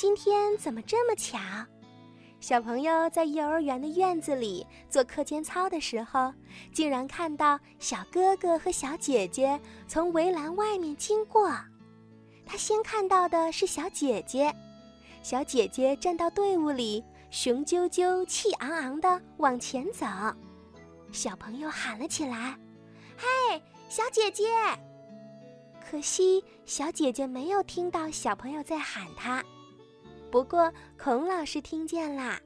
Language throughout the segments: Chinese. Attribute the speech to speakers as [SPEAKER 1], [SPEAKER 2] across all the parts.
[SPEAKER 1] 今天怎么这么巧？小朋友在幼儿园的院子里做课间操的时候，竟然看到小哥哥和小姐姐从围栏外面经过。他先看到的是小姐姐，小姐姐站到队伍里，雄赳赳、气昂昂地往前走。小朋友喊了起来：“嘿，小姐姐！”可惜小姐姐没有听到小朋友在喊她。不过，孔老师听见啦。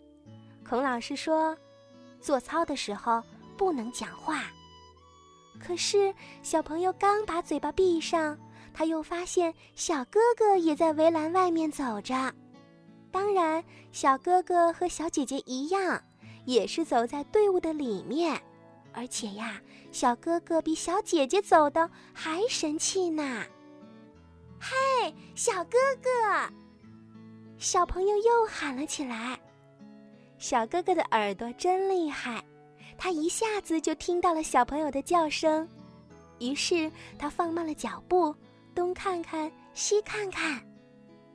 [SPEAKER 1] 孔老师说：“做操的时候不能讲话。”可是小朋友刚把嘴巴闭上，他又发现小哥哥也在围栏外面走着。当然，小哥哥和小姐姐一样，也是走在队伍的里面。而且呀，小哥哥比小姐姐走的还神气呢。嘿，小哥哥！小朋友又喊了起来：“小哥哥的耳朵真厉害，他一下子就听到了小朋友的叫声，于是他放慢了脚步，东看看，西看看。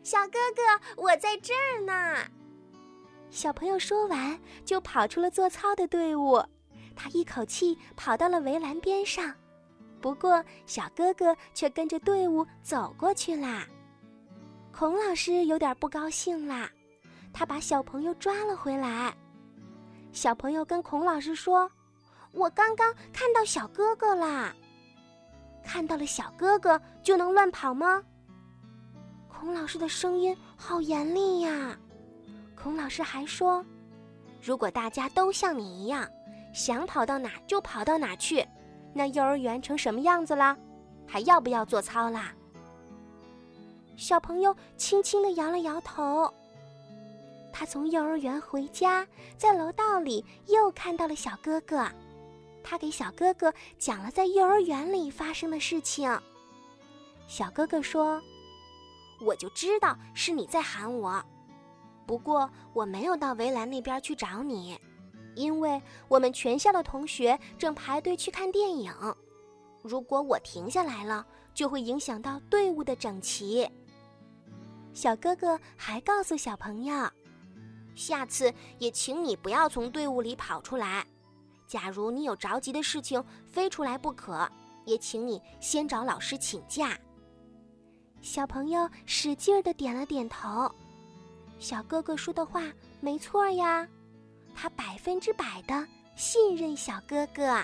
[SPEAKER 1] 小哥哥，我在这儿呢！”小朋友说完，就跑出了做操的队伍，他一口气跑到了围栏边上，不过小哥哥却跟着队伍走过去啦。孔老师有点不高兴啦，他把小朋友抓了回来。小朋友跟孔老师说：“我刚刚看到小哥哥啦。”看到了小哥哥就能乱跑吗？孔老师的声音好严厉呀。孔老师还说：“如果大家都像你一样，想跑到哪就跑到哪去，那幼儿园成什么样子了？还要不要做操啦？”小朋友轻轻地摇了摇头。他从幼儿园回家，在楼道里又看到了小哥哥。他给小哥哥讲了在幼儿园里发生的事情。小哥哥说：“我就知道是你在喊我，不过我没有到围栏那边去找你，因为我们全校的同学正排队去看电影。如果我停下来了，就会影响到队伍的整齐。”小哥哥还告诉小朋友：“下次也请你不要从队伍里跑出来。假如你有着急的事情非出来不可，也请你先找老师请假。”小朋友使劲儿的点了点头。小哥哥说的话没错呀，他百分之百的信任小哥哥。